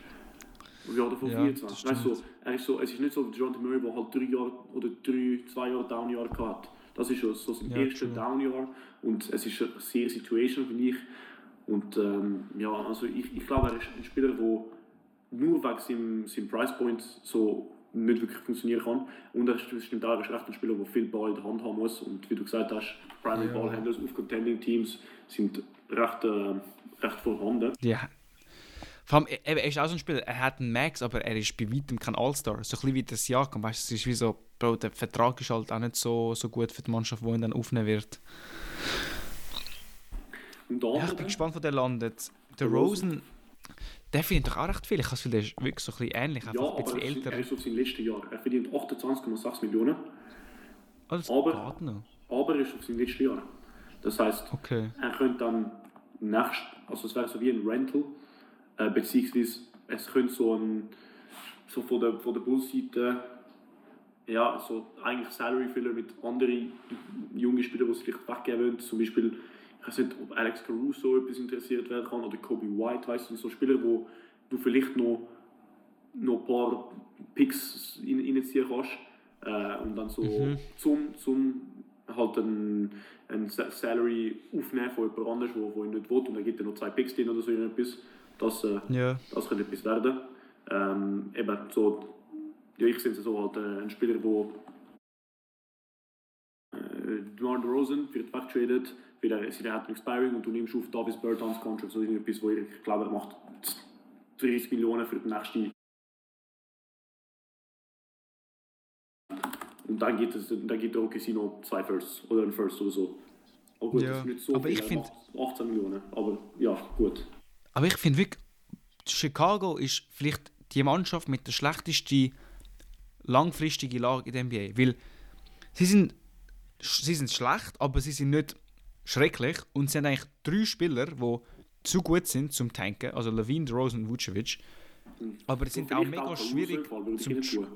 Und ja, davon ja, 24. Weißt du, so, er ist so, es ist nicht so wie John Murray, der halt drei Jahre oder drei, zwei Jahre Down-Jahr hatte. Das ist so sein ja, erstes Down-Jahr und es ist eine sehr Situation, finde ich. Und ähm, ja, also ich, ich glaube, er ist ein Spieler, der nur wegen seinem, seinem Price Point so nicht wirklich funktionieren kann. Und er stimmt auch, er ist echt ein Spieler, der viel Ball in der Hand haben muss. Und wie du gesagt hast, Primary ja. Ballhandlers auf Contending Teams sind recht, äh, recht vorhanden. Ja. Vor allem, er, ist auch so ein Spieler, er hat einen Max, aber er ist bei weitem kein All-Star. So ein bisschen wie das Jahr, weißt es ist wie so, Bro, der Vertrag ist halt auch nicht so, so gut für die Mannschaft, die ihn dann aufnehmen wird. Ja, ich bin gespannt, wo der landet. Der Rosen, der verdient doch auch recht viel. Ich habe Gefühl, der ist wirklich so ein bisschen ähnlich, einfach ja, ein bisschen älter. er ist auf sein letztes Jahr. Er verdient 28,6 Millionen. Oh, das aber, geht noch. aber er ist auf sein letztes Jahr. Das heisst, okay. er könnte dann nächst, also es wäre so wie ein Rental, äh, beziehungsweise es könnte so ein, so von der, von der Bullseite ja, so eigentlich Salary Filler mit anderen jungen Spielern, die sich vielleicht weggeben wollen. Zum Beispiel, ich weiß nicht, ob Alex Caruso etwas interessiert werden kann oder Kobe White, weißt du, so Spieler, wo du vielleicht noch, noch ein paar Picks in, reinziehen kannst. Äh, und dann so mhm. zum, zum halt ein, ein Salary aufnehmen von jemand anderes, wo, wo ihn nicht will, und dann gibt er noch zwei Picks drin oder so etwas. Das, äh, ja. das könnte etwas werden. Ähm, eben so ja, ich sehe es so halt äh, ein Spieler, der äh, DeMar DeRozan wird weggetradet, weil er sie hat expiring und du nimmst auf Davis Bertans Contract so irgendetwas, wo ich glaube, er macht 30 Millionen für den nächsten Und dann geht es, dann geht der OKC noch zwei Firsts oder ein First oder so. Aber gut, ja, das ist nicht so aber viel, ich finde 18 Millionen, aber ja, gut. Aber ich finde wirklich, Chicago ist vielleicht die Mannschaft mit der schlechtesten langfristigen Lage in der NBA. Weil sie sind, sie sind schlecht, aber sie sind nicht schrecklich. Und sie haben eigentlich drei Spieler, die zu gut sind zum Tanken. Also Levine, DeRozan und Vucevic. Aber die sind auch mega auch schwierig zum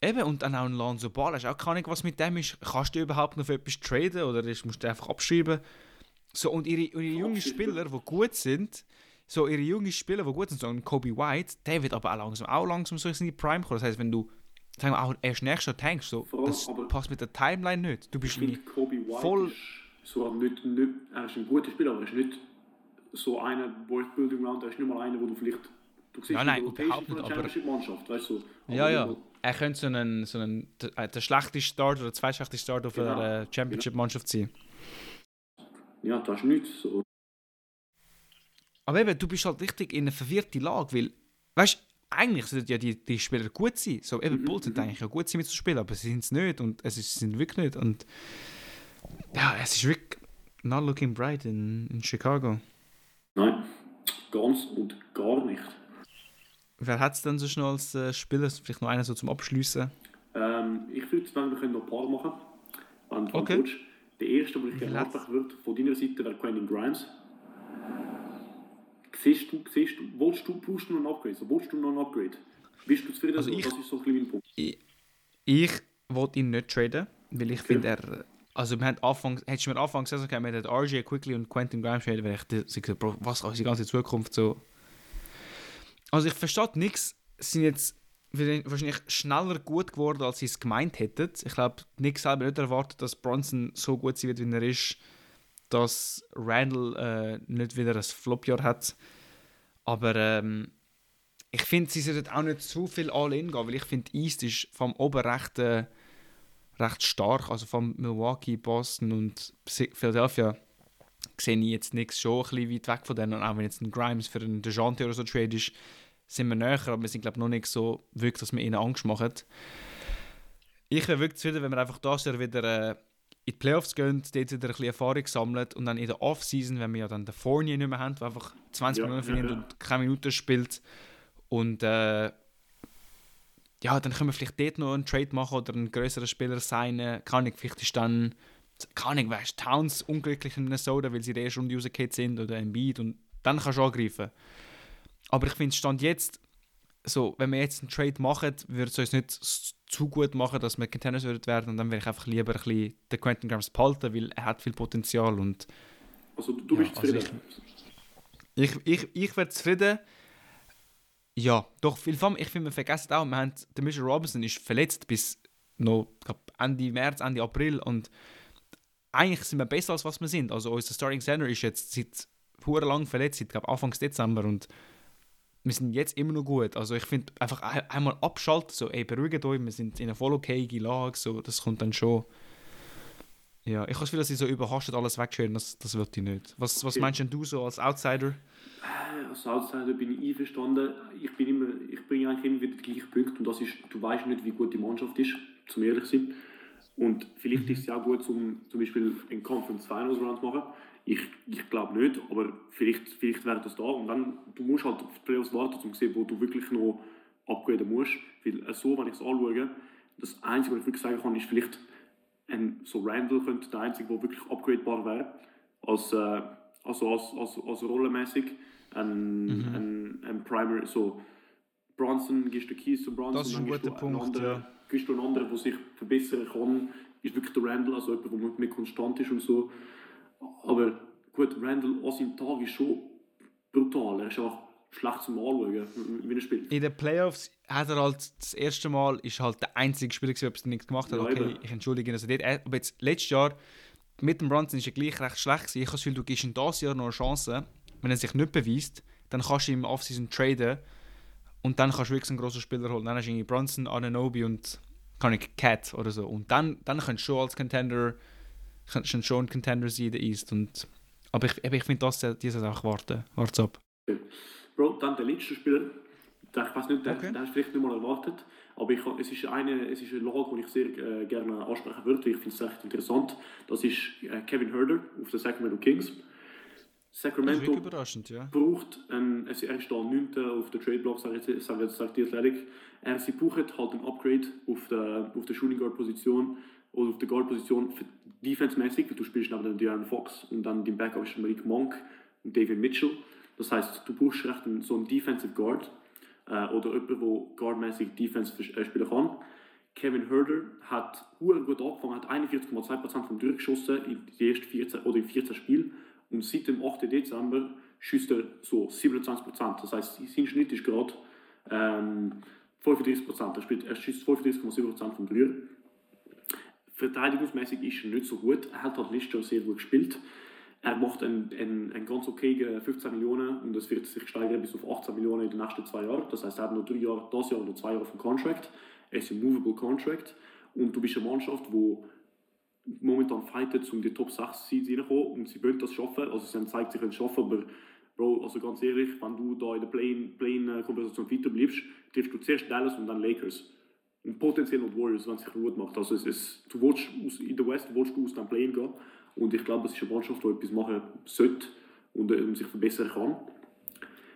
Eben, und dann auch ein Lonzo Ball. Hast auch keine Ahnung, was mit dem ist. Kannst du überhaupt noch für etwas traden oder musst du einfach abschreiben? So, und ihre, ihre jungen Spieler, die gut sind, so ihre jungen Spieler, die gut sind, so ein Kobe White, der wird aber auch langsam, auch langsam so in die Prime kommen. Das heißt, wenn du sagen wir, auch erst nächstes Jahr tankst, so, allem, das passt mit der Timeline nicht. Du bist nicht voll... So nicht, nicht, er ist ein guter Spieler, aber er ist nicht so einer World Building Round, er ist nicht mal einer, wo du vielleicht Du siehst ja, nein, überhaupt nicht, aber... Mannschaft, weißt du? Ja, ja. Er könnte so einen, so äh, der schlechteste Start oder zweitschlechteste Start auf genau. einer Championship-Mannschaft sein. Ja, das ist nichts so. Aber eben, du bist halt richtig in einer verwirrten Lage, weil, weißt du, eigentlich sollten ja die, die Spieler gut sein. So, eben, mhm, Bulls sind mhm. eigentlich ja gut sein mitzuspielen, aber sie sind es nicht und es ist, sind wirklich nicht. Und ja, es ist wirklich not looking bright in, in Chicago. Nein, ganz und gar nicht. Wer hat es denn so schnell als äh, Spieler? Vielleicht noch einer so zum Abschließen? Ähm, ich würde sagen, wir können noch ein paar machen. Und okay. Der erste, der ich gerne würde, von deiner Seite, wäre Quentin Grimes. Siehst du, siehst du, willst du, brauchst du noch ein Upgrade? So, willst du noch ein Upgrade? Bist du zufrieden? Also ich, das ist so ein bisschen Punkt. Ich, ich wollte ihn nicht traden, weil ich okay. finde, er... Also wir haben Anfang, hättest du mir Anfang Saison gesagt, wir hätten RJ Quickly und Quentin Grimes traden, wäre ich gesagt, was ist die ganze Zukunft so also ich verstehe nichts. Sind jetzt wahrscheinlich schneller gut geworden, als sie es gemeint hätten. Ich glaube, Nick selber nicht erwartet, dass Bronson so gut sein wird, wie er ist, dass Randall äh, nicht wieder ein Flopjahr hat. Aber ähm, ich finde, sie sollten auch nicht zu viel All-In gehen, weil ich finde, East ist vom Oberrechten äh, recht stark. Also von Milwaukee, Boston und Philadelphia sehe ich jetzt nichts schon ein bisschen weit weg von denen. Und auch wenn jetzt ein Grimes für einen DeJounte oder so trade ist, sind wir näher, aber wir sind glaube noch nicht so wirklich, dass wir ihnen Angst machen. Ich wäre wirklich zufrieden, wenn wir einfach das Jahr wieder äh, in die Playoffs gehen, dort wieder ein bisschen Erfahrung sammeln und dann in der Offseason, wenn wir ja dann den Fournier nicht mehr haben, der einfach 20 ja, Minuten verdient ja, ja. und keine Minute spielt und äh, ja, dann können wir vielleicht dort noch einen Trade machen oder einen größeren Spieler sein. Kann ich, vielleicht ist dann keine Ahnung, weißt Towns unglücklich in Minnesota, weil sie in der ersten Runde rausgekehrt sind oder ein Beat und dann kannst du angreifen. Aber ich finde, Stand jetzt, so, wenn wir jetzt einen Trade machen, würde es uns nicht zu gut machen, dass wir Contenders würden werden und dann würde ich einfach lieber ein bisschen den Quentin Grimes behalten, weil er hat viel Potenzial und also du bist ja, also zufrieden? ich, ich, ich, ich wäre zufrieden. Ja, doch, viel ich finde, wir vergessen auch, wir haben, der Mitchell Robinson ist verletzt bis noch glaub, Ende März, Ende April und eigentlich sind wir besser als was wir sind. Also unser Starting Center ist jetzt seit lang verletzt, seit glaub, Anfang Dezember und wir sind jetzt immer noch gut. Also ich finde einfach einmal abschalten, so ey, beruhigt euch, wir sind in einer voll okayige Lage, so, das kommt dann schon. Ja, ich habe das Gefühl, dass sie so überhastet alles wegschön, das, das wird ich nicht. Was, was meinst du so als Outsider? Äh, als Outsider bin ich einverstanden. Ich, bin immer, ich bringe eigentlich immer wieder den gleichen Punkt und das ist, du weißt nicht, wie gut die Mannschaft ist, zum ehrlich sein. Und vielleicht mhm. ist es auch gut, um zum Beispiel einen Conference Finals Run zu machen. Ich, ich glaube nicht, aber vielleicht, vielleicht wäre das da. Und dann, du musst halt auf die Playoffs warten, um zu sehen, wo du wirklich noch upgraden musst. Weil äh, so, wenn ich es anschaue, das Einzige, was ich wirklich sagen kann, ist vielleicht, ein, so Randall könnte der Einzige, der wirklich upgradebar wäre. Als, äh, also als, als, als rollenmäßig. Ein, mhm. ein, ein Primer, so Bronson, gibst du Keys zu Bronson, das ist ein guter Punkt, anderen, ja gibst du einen anderen, der sich verbessern kann, ist wirklich der Randall, also jemand, der mehr konstant ist und so. Aber gut, Randall an seinem Tag ist schon brutal. Er ist einfach schlecht zum Anschauen, wie er spielt. In den Playoffs hat er halt das erste Mal ist halt der einzige Spieler, der nichts gemacht hat. Okay, ich entschuldige ihn. Also dort, aber jetzt letztes Jahr mit dem Brunson ist er gleich recht schlecht gewesen. Ich habe das Gefühl, du gibst ihm dieses Jahr noch eine Chance. Wenn er sich nicht beweist, dann kannst du ihm auf season traden und dann kannst du wirklich einen grossen Spieler holen. Dann hast du irgendwie Bronson, Ananobi und kann ich Cat oder so. Und dann, dann kannst du schon als Contender kannst du schon ein Contender sein in der East. Und, aber ich, ich finde, das dieses auch warten. Warte ab. Bro, dann der letzte Spieler. Ich weiß nicht, den, okay. den hast du vielleicht nicht mal erwartet. Aber ich, es, ist eine, es ist eine Lage, die ich sehr äh, gerne ansprechen würde, ich finde es echt interessant. Das ist äh, Kevin Herder auf den Sacramento Kings. Sacramento ja. braucht, ein, er ist da 9. auf der Trade Block, sagt, sagt, sagt die Athletic. Er, sie brauchen halt ein Upgrade auf der, auf der Shooting Guard Position oder auf der Guard Position defense-mäßig, du spielst neben dem De'Aaron Fox und dann dem Backup ist Malik Monk und David Mitchell. Das heißt, du brauchst recht einen, so einen Defensive Guard äh, oder jemanden, der guardmäßig Defense äh, spielen kann. Kevin Herder hat gut angefangen, hat 41,2% vom Durchgeschossen in die ersten 14 oder in 14 Spielen und seit dem 8. Dezember schießt er so 27%. Das heißt, sein Schnitt ist gerade ähm, 35%. Er, spielt, er schießt 35,7% vom Dreier. Verteidigungsmäßig ist er nicht so gut. Er hat halt letztes Jahr sehr gut gespielt. Er macht einen, einen, ganz okayen 15 Millionen und das wird sich steigern bis auf 18 Millionen in den nächsten zwei Jahren. Das heißt, er hat noch drei Jahre, das Jahr und noch zwei Jahre auf Contract. Er ist ein movable Contract und du bist eine Mannschaft, die momentan fightet, um die Top 6 Seeds reinzukommen und sie wollen das schaffen. Also sie haben gezeigt, sie können es schaffen, aber Bro, also ganz ehrlich, wenn du da in der Play-In-Konversation Play weiter bleibst, triffst du zuerst Dallas und dann Lakers. Und potenziell noch Warriors, wenn es sich gut macht. Also es ist, du willst aus, in der West willst du aus dem Play-In gehen und ich glaube, es ist eine Mannschaft, die etwas machen sollte und äh, sich verbessern kann.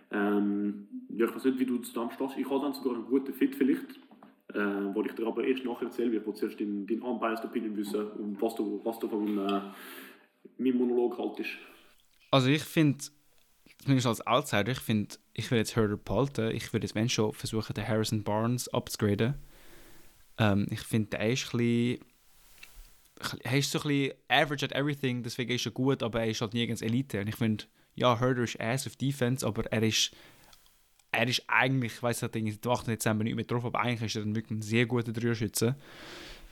Ähm, ja, ich weiß nicht, wie du zu dem stehst. Ich habe dann sogar einen guten Fit vielleicht, äh, wo ich dir aber erst nachher erzähle, ich will zuerst deinen dein unbiased Opinion wissen und was du, was du von äh, meinem Monolog haltest. Also ich finde, zumindest als Outsider, ich finde, ich will jetzt Herder behalten. Ich würde jetzt, wenn schon, versuchen, den Harrison Barnes abzugraden. Ähm, ich finde, der ist ein bisschen, er ist so ein bisschen average at everything, deswegen ist er gut, aber er ist halt nirgends Elite. Und ich finde, ja, Herder ist ass auf Defense, aber er ist er ist eigentlich, ich weiß nicht, in 8. Dezember nicht mehr drauf, aber eigentlich ist er ein wirklich ein sehr guter Dreierschütze.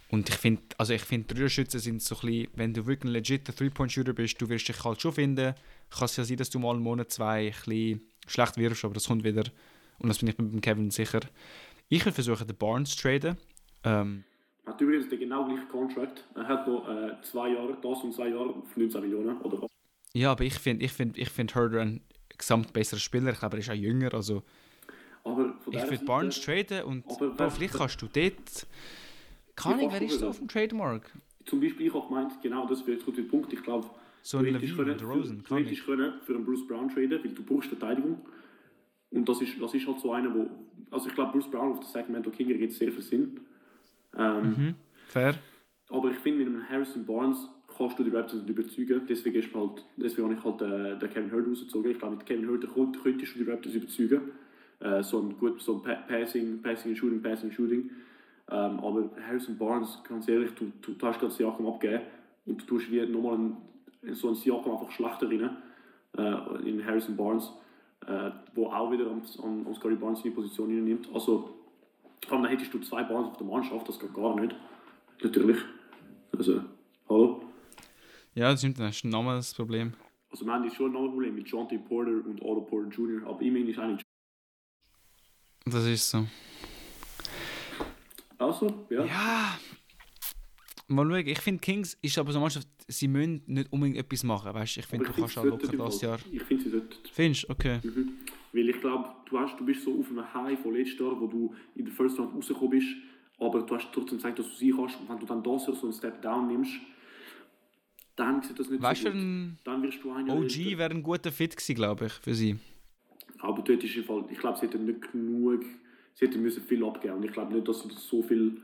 Und ich finde, also ich finde, Dreierschützen sind so ein bisschen, wenn du wirklich ein legiter Three-Point-Shooter bist, du wirst dich halt schon finden. Kann es ja sein, dass du mal einen Monat, zwei ein bisschen schlecht wirfst, aber das kommt wieder. Und das bin ich mit Kevin sicher. Ich will versuchen, den Barnes zu traden. Ähm, hat übrigens den genau gleichen Contract. Er hat noch äh, zwei Jahre, das und zwei Jahre auf 19 Millionen. Oder? Ja, aber ich finde ich find, ich find Herder ein gesamt besserer Spieler. Ich glaube, er ist auch jünger. Also aber ich würde Barnes traden und bro, vielleicht kannst du dort. Kann ich, wer ist so auf dem Trademark? Zum Beispiel, ich habe gemeint, genau das wäre der Punkt. Ich glaube, so ein Levine können, Rosen. Kann ich können für einen Bruce Brown traden, weil du brauchst Verteidigung. Und das ist, das ist halt so einer, wo. Also ich glaube, Bruce Brown auf der Sacramento King ergibt sehr viel Sinn. Ähm, mhm, fair. Aber ich finde, mit einem Harrison Barnes kannst du die Raptors nicht überzeugen. Deswegen, ist halt, deswegen habe ich halt äh, den Kevin Hurd rausgezogen. Ich glaube, mit Kevin Hurd könntest du die Raptors überzeugen. Äh, so ein gut so ein pa Passing, Passing Shooting, Passing Shooting. Ähm, aber Harrison Barnes, ganz ehrlich, du, du, du hast gerade Siakam abgegeben und du tust wie nochmal ein, so ein Siakam einfach schlechter rein, äh, in Harrison Barnes, äh, wo auch wieder an, an, an Scotty Barnes in die Position nimmt. Also, dann hättest du zwei Barnes auf der Mannschaft, das geht gar nicht. Natürlich. Also, hallo? Ja, das stimmt, ist ein normales Problem. Also, wir haben schon ein normales Problem mit John T. Porter und Otto Porter Jr., aber immerhin ist eigentlich. Das ist so. Also, ja. Ja. Mal schauen, ich finde Kings ist aber so eine Mannschaft, sie müssen nicht unbedingt etwas machen, weißt ich finde, du kannst auch locker das Jahr. Ich finde, sie sollten. Findest? Okay. Mhm. Weil ich glaube, du, du bist so auf einem High von letztes Jahr, wo du in der First Round rausgekommen bist, aber du hast trotzdem gezeigt, dass du sie kannst. Und wenn du dann das Jahr so einen Step Down nimmst, dann sieht das nicht weißt so gut. Ein dann wirst du ein OG wäre ein guter Fit gewesen, glaube ich, für sie. Aber dort ist Fall, ich glaube, sie hätten nicht genug, sie hätten müssen viel abgeben. Und ich glaube nicht, dass sie so viele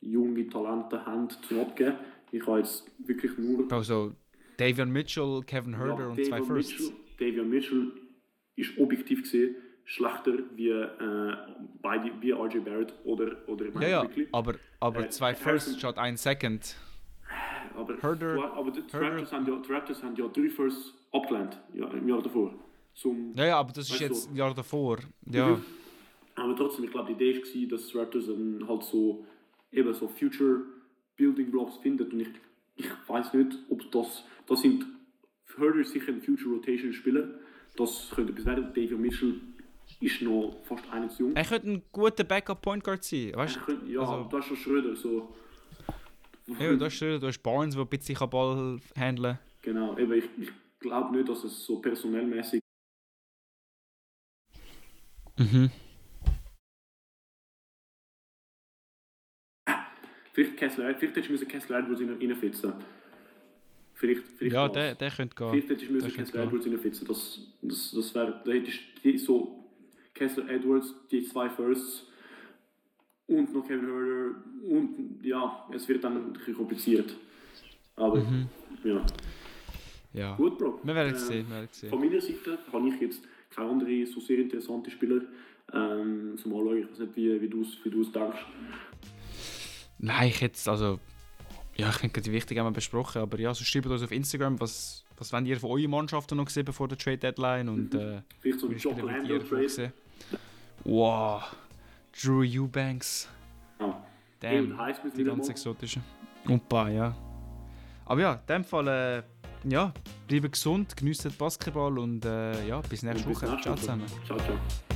junge Talente haben zum Abgeben. Ich habe jetzt wirklich nur. Also Davion Mitchell, Kevin Herder ja, und zwei Firsts. Mitchell, Davion Mitchell ist objektiv gesehen schlechter wie, äh, beide, wie RJ Barrett oder, oder Ja, ja, aber, aber äh, zwei Firsts statt ein Second. Aber, Herder, aber die, Raptors haben ja, die Raptors haben ja drei Firsts abgelehnt ja, im Jahr davor. Zum, ja, ja, aber das ist jetzt ein Jahr davor. Ja. Mhm. Aber trotzdem, ich glaube, die Idee war, dass Raptors dann halt so eben so Future Building Blocks findet und ich, ich weiß nicht, ob das, das sind Herder sicher ein Future Rotation Spieler, das könnte bis werden. David Mitchell ist noch fast einen zu jung. Er könnte ein guter Backup Point Guard sein, weißt du? Ja, also, du hast schon Schröder, so. Ja, du hast Schröder, du hast Barnes, der ein bisschen Ball handeln kann. Genau, eben, ich, ich glaube nicht, dass es so personellmäßig Mhm. Vielleicht, Kessler, vielleicht hättest du Kessler Edwards reinfitzen Vielleicht, vielleicht ja, das. der, der könnte gehen. Vielleicht hättest du müssen Kessler Edwards reinfitzen. Das, das, das wäre, da hättest du die, so Kessler Edwards, die zwei Firsts und noch Kevin Herder und ja, es wird dann ein bisschen kompliziert. Aber Mhm. ja, Ja. gut, Bro. Wir werden Äh, sehen, wir werden sehen. Von meiner Seite habe ich jetzt keine andere so sehr interessante Spieler. Ähm, zum Anschauen. Ich weiß nicht, wie, wie du es wie du's denkst. Nein, ich hätte also. Ja, ich denke, die wichtigen haben wir besprochen, aber ja, so schreibt uns auf Instagram, was, was wollt ihr von euren Mannschaften noch gesehen bevor der Trade Deadline und äh, Vielleicht so ein Landale ihr Trade. Wow, Drew Eubanks, Ja. damn, Highsmith die ganz mal. exotischen. Und ein paar, ja. Aber ja, in dem Fall, äh, ja, bleibt gesund, genießt Basketball und äh, ja, bis nächste Und bis Woche. nächste Ciao zusammen. Ciao, ciao.